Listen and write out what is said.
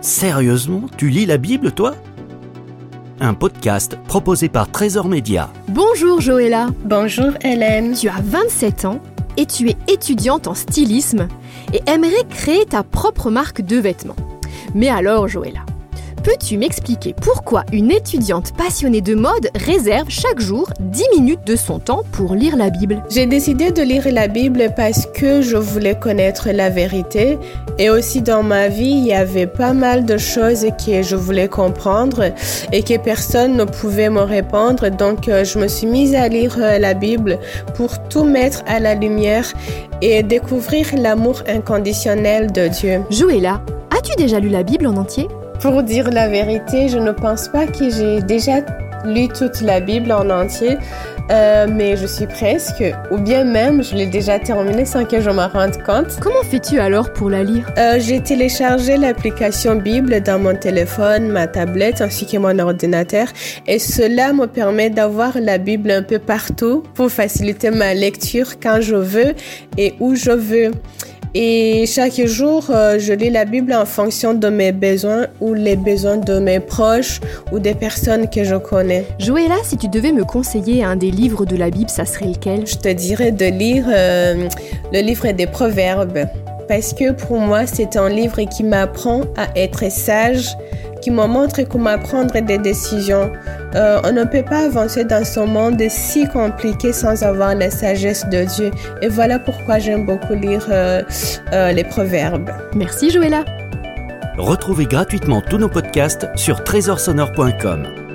Sérieusement, tu lis la Bible, toi? Un podcast proposé par Trésor Média. Bonjour Joëlla. Bonjour Hélène. Tu as 27 ans et tu es étudiante en stylisme et aimerais créer ta propre marque de vêtements. Mais alors Joëlla, Peux-tu m'expliquer pourquoi une étudiante passionnée de mode réserve chaque jour 10 minutes de son temps pour lire la Bible? J'ai décidé de lire la Bible parce que je voulais connaître la vérité et aussi dans ma vie, il y avait pas mal de choses que je voulais comprendre et que personne ne pouvait me répondre. Donc, euh, je me suis mise à lire euh, la Bible pour tout mettre à la lumière et découvrir l'amour inconditionnel de Dieu. Joëlla, as-tu déjà lu la Bible en entier? Pour dire la vérité, je ne pense pas que j'ai déjà lu toute la Bible en entier, euh, mais je suis presque, ou bien même je l'ai déjà terminée sans que je m'en rende compte. Comment fais-tu alors pour la lire? Euh, J'ai téléchargé l'application Bible dans mon téléphone, ma tablette ainsi que mon ordinateur, et cela me permet d'avoir la Bible un peu partout pour faciliter ma lecture quand je veux et où je veux. Et chaque jour, euh, je lis la Bible en fonction de mes besoins ou les besoins de mes proches ou des personnes que je connais. Joëlla, si tu devais me conseiller un des livres de la Bible, ça serait lequel? Je te dirais de lire euh, le livre des Proverbes. Parce que pour moi, c'est un livre qui m'apprend à être sage, qui me montre comment prendre des décisions. Euh, on ne peut pas avancer dans ce monde si compliqué sans avoir la sagesse de Dieu. Et voilà pourquoi j'aime beaucoup lire euh, euh, les proverbes. Merci Joëlla. Retrouvez gratuitement tous nos podcasts sur trésorsonore.com.